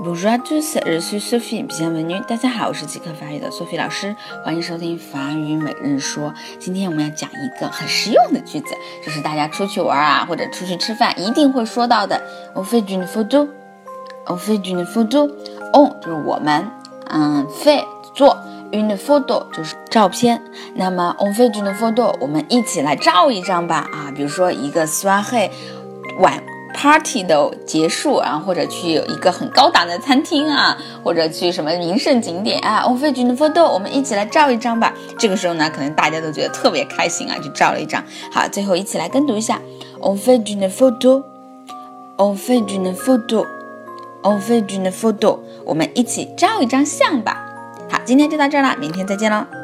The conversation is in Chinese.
Bonjour à tous, je suis Sophie. Bienvenue. 大家好，我是即刻法语的 Sophie 老师，欢迎收听法语每日说。今天我们要讲一个很实用的句子，就是大家出去玩啊，或者出去吃饭一定会说到的。On fait une photo. On fait une photo. On 就是我们，嗯，fait 做，une photo 就是照片。那么 on fait une photo，我们一起来照一张吧。啊，比如说一个 soirée 晚。Party 的结束啊，或者去一个很高档的餐厅啊，或者去什么名胜景点啊，on fait une photo，我们一起来照一张吧。这个时候呢，可能大家都觉得特别开心啊，就照了一张。好，最后一起来跟读一下，on fait une photo，on fait une photo，on fait une photo，我们一起照一张相吧。好，今天就到这儿了，明天再见喽。